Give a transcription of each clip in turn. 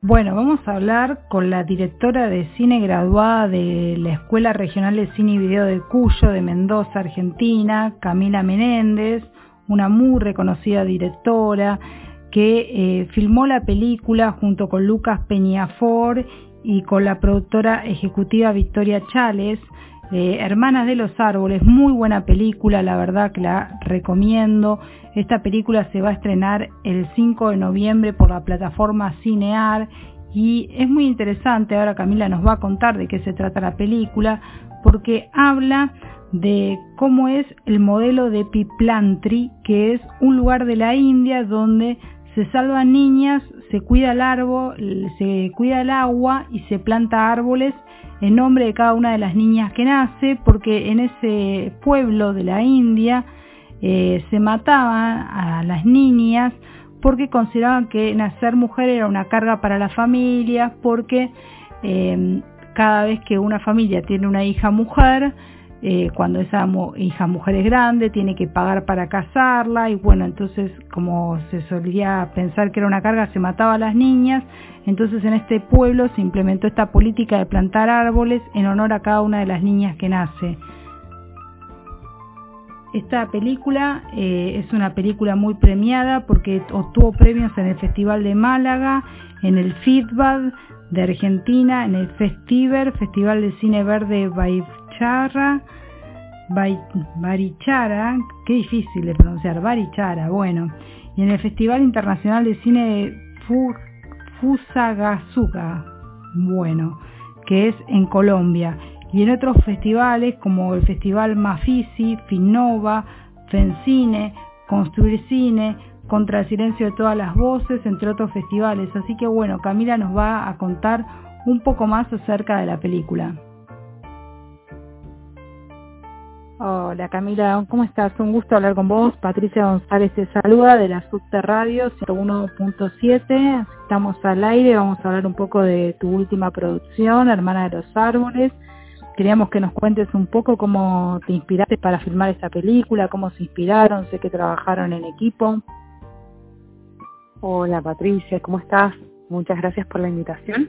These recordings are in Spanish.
Bueno, vamos a hablar con la directora de cine graduada de la Escuela Regional de Cine y Video de Cuyo, de Mendoza, Argentina, Camila Menéndez, una muy reconocida directora que eh, filmó la película junto con Lucas Peñafor y con la productora ejecutiva Victoria Chales, eh, Hermanas de los Árboles, muy buena película, la verdad que la recomiendo. Esta película se va a estrenar el 5 de noviembre por la plataforma Cinear y es muy interesante, ahora Camila nos va a contar de qué se trata la película, porque habla de cómo es el modelo de Piplantri, que es un lugar de la India donde se salvan niñas, se cuida el árbol, se cuida el agua y se planta árboles en nombre de cada una de las niñas que nace, porque en ese pueblo de la India eh, se mataban a las niñas porque consideraban que nacer mujer era una carga para la familia, porque eh, cada vez que una familia tiene una hija mujer, eh, cuando esa hija mujer es grande, tiene que pagar para casarla y bueno, entonces como se solía pensar que era una carga, se mataba a las niñas, entonces en este pueblo se implementó esta política de plantar árboles en honor a cada una de las niñas que nace. Esta película eh, es una película muy premiada porque obtuvo premios en el Festival de Málaga, en el Feedback de Argentina, en el Festiver, Festival de Cine Verde Barichara, qué difícil de pronunciar, Barichara, bueno, y en el Festival Internacional de Cine Fusagazuka, bueno, que es en Colombia y en otros festivales como el Festival Mafisi, Finnova, Fencine, Construir Cine, Contra el Silencio de Todas las Voces, entre otros festivales. Así que bueno, Camila nos va a contar un poco más acerca de la película. Hola Camila, ¿cómo estás? Un gusto hablar con vos. Patricia González te saluda de la Subte Radio 101.7. Estamos al aire, vamos a hablar un poco de tu última producción, Hermana de los Árboles. Queríamos que nos cuentes un poco cómo te inspiraste para filmar esta película, cómo se inspiraron, sé que trabajaron en equipo. Hola Patricia, ¿cómo estás? Muchas gracias por la invitación.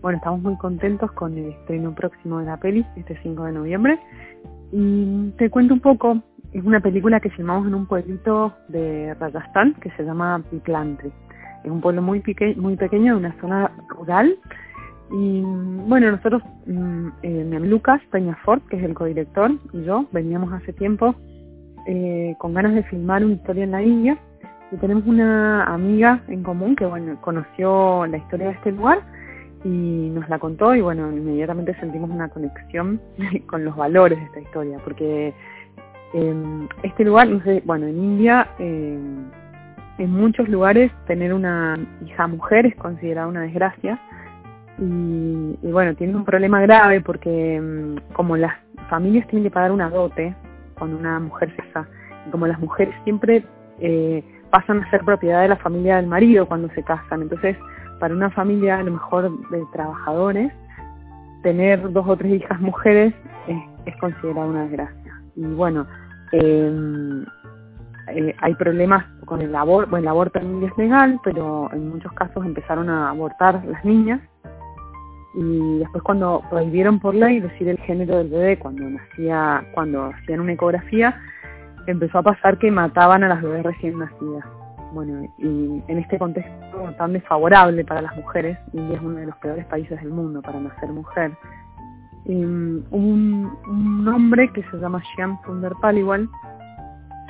Bueno, estamos muy contentos con el estreno próximo de la peli, este 5 de noviembre. Y te cuento un poco, es una película que filmamos en un pueblito de Rajasthan que se llama Piplantri. Es un pueblo muy, pequeño, de una zona rural, y bueno, nosotros, mm, eh, Lucas Peñafort, que es el codirector, y yo veníamos hace tiempo eh, con ganas de filmar una historia en la India. Y tenemos una amiga en común que bueno conoció la historia de este lugar y nos la contó y bueno inmediatamente sentimos una conexión con los valores de esta historia porque eh, este lugar no sé bueno en India eh, en muchos lugares tener una hija mujer es considerada una desgracia y, bueno, tiene un problema grave porque mm, como las familias tienen que pagar una dote cuando una mujer se casa, y como las mujeres siempre eh, pasan a ser propiedad de la familia del marido cuando se casan, entonces para una familia a lo mejor de trabajadores, tener dos o tres hijas mujeres es, es considerada una desgracia. Y bueno, em, eh, hay problemas con el aborto, bueno, el aborto India es legal, pero en muchos casos empezaron a abortar las niñas y después cuando prohibieron por ley decir el género del bebé cuando nacía, cuando hacían una ecografía, empezó a pasar que mataban a las bebés recién nacidas. Bueno, y en este contexto tan desfavorable para las mujeres, India es uno de los peores países del mundo para nacer mujer. un, un hombre que se llama Shyam Sundar Paliwal,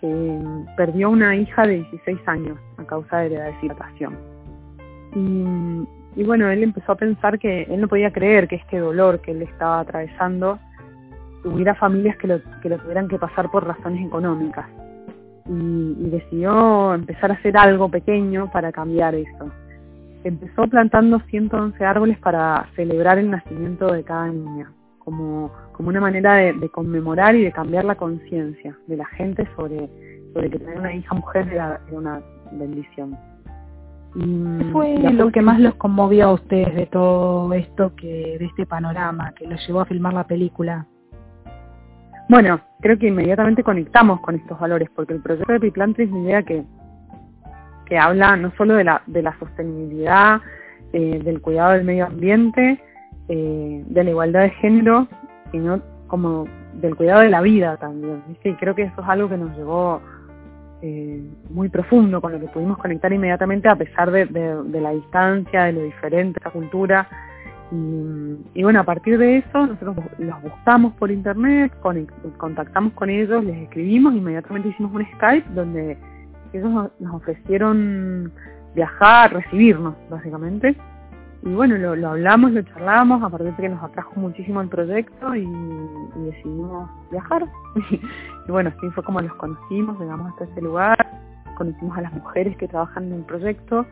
que perdió una hija de 16 años a causa de la deshidratación. Y y bueno, él empezó a pensar que él no podía creer que este dolor que él estaba atravesando tuviera familias que lo tuvieran que pasar por razones económicas. Y, decidió empezar a hacer algo pequeño para cambiar eso. empezó plantando 111 árboles para celebrar el nacimiento de cada niña, como, como una manera de, conmemorar y de cambiar la conciencia de la gente sobre, sobre que tener una hija mujer era, una bendición. ¿Qué fue lo que más los conmovió a ustedes de todo esto, que de este panorama, que los llevó a filmar la película? Bueno, creo que inmediatamente conectamos con estos valores, porque el proyecto de Piplantre es una idea que, que habla no solo de la, de la sostenibilidad, eh, del cuidado del medio ambiente, eh, de la igualdad de género, sino como del cuidado de la vida también. Y creo que eso es algo que nos llevó eh, muy profundo, con lo que pudimos conectar inmediatamente a pesar de, de la distancia, de lo diferente, de la cultura y, bueno, a partir de eso nosotros los buscamos por internet, contactamos con ellos, les escribimos, inmediatamente hicimos un Skype donde ellos nos ofrecieron viajar, recibirnos básicamente. Y bueno, lo, hablamos, lo charlamos, a partir de que nos atrajo muchísimo el proyecto y, decidimos viajar. y bueno, así fue como los conocimos, llegamos hasta ese lugar, conocimos a las mujeres que trabajan en el proyecto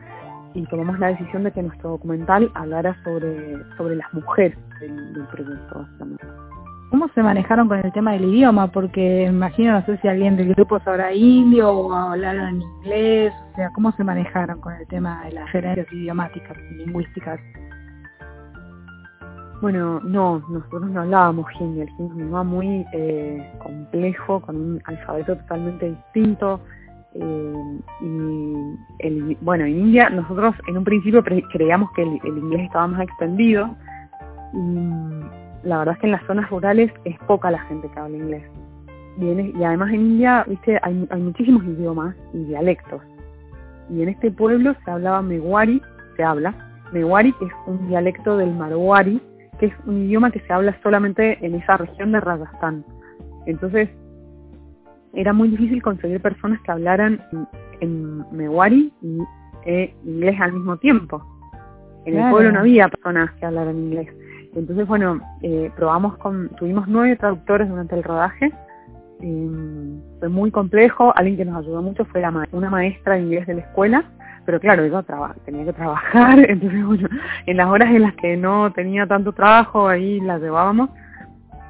y tomamos la decisión de que nuestro documental hablara sobre, sobre las mujeres del, proyecto. ¿Cómo se manejaron con el tema del idioma? Porque imagino, no sé si alguien del grupo sabrá indio o hablaron en inglés, o sea, ¿cómo se manejaron con el tema de las diferencias idiomáticas y lingüísticas? Bueno, no, nosotros no hablábamos hindi, el hindi es un idioma muy eh, complejo, con un alfabeto totalmente distinto, eh, y el, bueno, en India nosotros en un principio creíamos que el, inglés estaba más extendido y la verdad es que en las zonas rurales es poca la gente que habla inglés. y además en India, viste, hay, hay muchísimos idiomas y dialectos. Y en este pueblo se hablaba Mewari, se habla Mewari, que es un dialecto del Marwari, que es un idioma que se habla solamente en esa región de Rajasthan. Entonces, era muy difícil conseguir personas que hablaran en Mewari y e inglés al mismo tiempo. En el pueblo no había personas que hablaran inglés. Entonces, bueno, eh, probamos con, tuvimos nueve traductores durante el rodaje. Em, fue muy complejo. Alguien que nos ayudó mucho fue una maestra de inglés de la escuela. Pero claro, yo tenía que trabajar. Entonces, bueno, en las horas en las que no tenía tanto trabajo, ahí la llevábamos.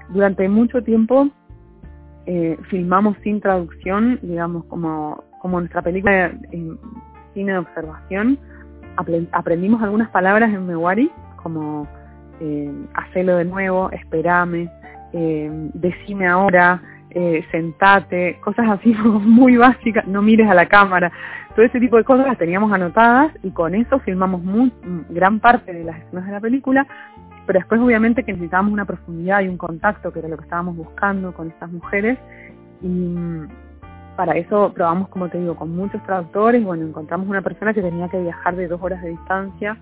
Durante mucho tiempo eh, filmamos sin traducción, digamos, como, como nuestra película en cine de observación. aprendimos algunas palabras en Mewari, como eh, hacelo de nuevo, esperame, eh, decime ahora, eh, sentate, cosas así muy básicas, no mires a la cámara. Todo ese tipo de cosas las teníamos anotadas y con eso filmamos muy, gran parte de las escenas de la película pero después obviamente que necesitábamos una profundidad y un contacto, que era lo que estábamos buscando con estas mujeres, y para eso probamos, como te digo, con muchos traductores, bueno, encontramos una persona que tenía que viajar de dos horas de distancia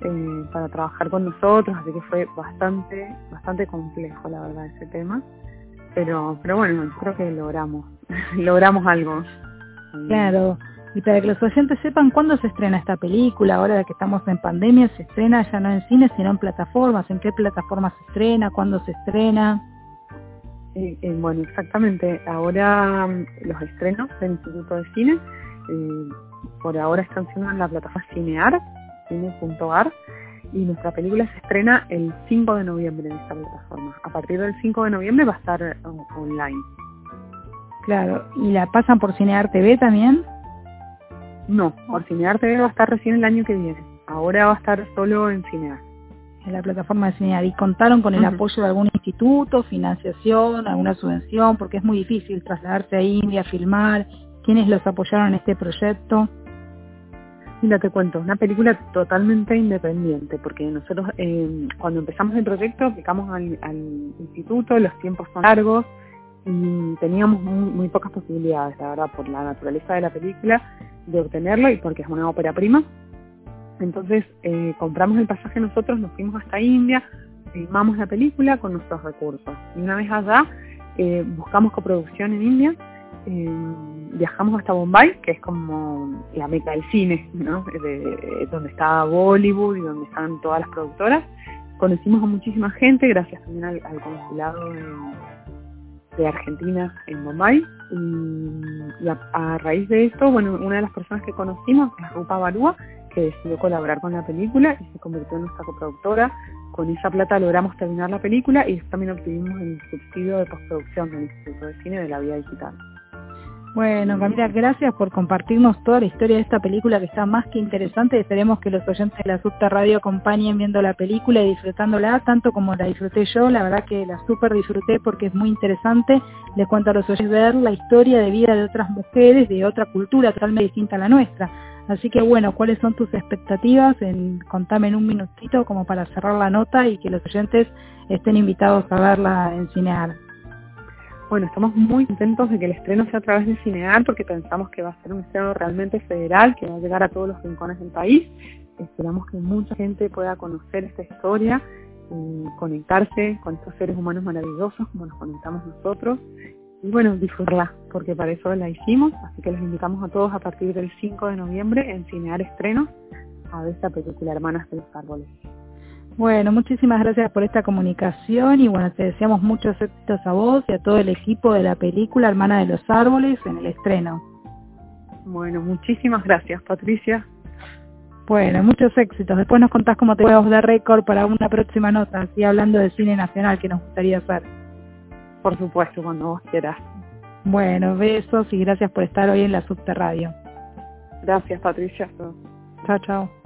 eh, para trabajar con nosotros, así que fue bastante, bastante complejo, la verdad, ese tema. Pero, pero bueno, creo que logramos, logramos algo. Claro, y para que los oyentes sepan cuándo se estrena esta película, ahora que estamos en pandemia, se estrena ya no en cine, sino en plataformas. ¿En qué plataformas se estrena? ¿Cuándo se estrena? Eh, eh, bueno, exactamente. Ahora mm, los estrenos del Instituto de Cine, eh, por ahora están siendo en la plataforma Cinear, cine.ar, y nuestra película se estrena el 5 de noviembre en esta plataforma. A partir del 5 de noviembre va a estar online. Claro, ¿y la pasan por Cinear TV también? No, por Cinear TV va a estar recién el año que viene. Ahora va a estar solo en Cinear. En la plataforma de Cinear. ¿Y contaron con el apoyo de algún instituto, financiación, alguna subvención? Porque es muy difícil trasladarse a India, filmar. ¿Quiénes los apoyaron en este proyecto? Mira, te cuento, una película totalmente independiente, porque nosotros eh, cuando empezamos el proyecto aplicamos al, al, instituto, los tiempos son largos teníamos muy, muy, pocas posibilidades, la verdad, por la naturaleza de la película de obtenerlo y porque es una ópera prima. Entonces eh, compramos el pasaje nosotros, nos fuimos hasta India, filmamos la película con nuestros recursos. Y una vez allá eh, buscamos coproducción en India, eh, viajamos hasta Bombay, que es como la meca del cine, ¿no? De, donde está Bollywood y donde están todas las productoras. Conocimos a muchísima gente, gracias también al, al consulado de de Argentina en Bombay y, a, raíz de esto, bueno, una de las personas que conocimos es Rupa Barúa, que decidió colaborar con la película y se convirtió en nuestra coproductora. Con esa plata logramos terminar la película y también obtuvimos el subsidio de postproducción del Instituto de Cine de la Vía Digital. Bueno, Camila, gracias por compartirnos toda la historia de esta película que está más que interesante. Esperemos que los oyentes de la Subta Radio acompañen viendo la película y disfrutándola tanto como la disfruté yo. La verdad que la super disfruté porque es muy interesante. Les cuento a los oyentes ver la historia de vida de otras mujeres de otra cultura totalmente distinta a la nuestra. Así que bueno, ¿cuáles son tus expectativas? Contame en un minutito como para cerrar la nota y que los oyentes estén invitados a verla en Cinear. Bueno, estamos muy contentos de que el estreno sea a través de Cinear porque pensamos que va a ser un estreno realmente federal que va a llegar a todos los rincones del país. Esperamos que mucha gente pueda conocer esta historia y conectarse con estos seres humanos maravillosos como nos conectamos nosotros y bueno, disfrutarla, porque para eso la hicimos, así que les invitamos a todos a partir del 5 de noviembre en Cinear Estrenos a esta película Hermanas de los Árboles. Bueno, muchísimas gracias por esta comunicación y bueno, te deseamos muchos éxitos a vos y a todo el equipo de la película Hermana de los Árboles en el estreno. Bueno, muchísimas gracias Patricia. Bueno, muchos éxitos. Después nos contás cómo te vamos de récord para una próxima nota, así hablando de cine nacional que nos gustaría hacer. Por supuesto, cuando vos quieras. Bueno, besos y gracias por estar hoy en la Subterradio. Gracias Patricia. Chao, chao.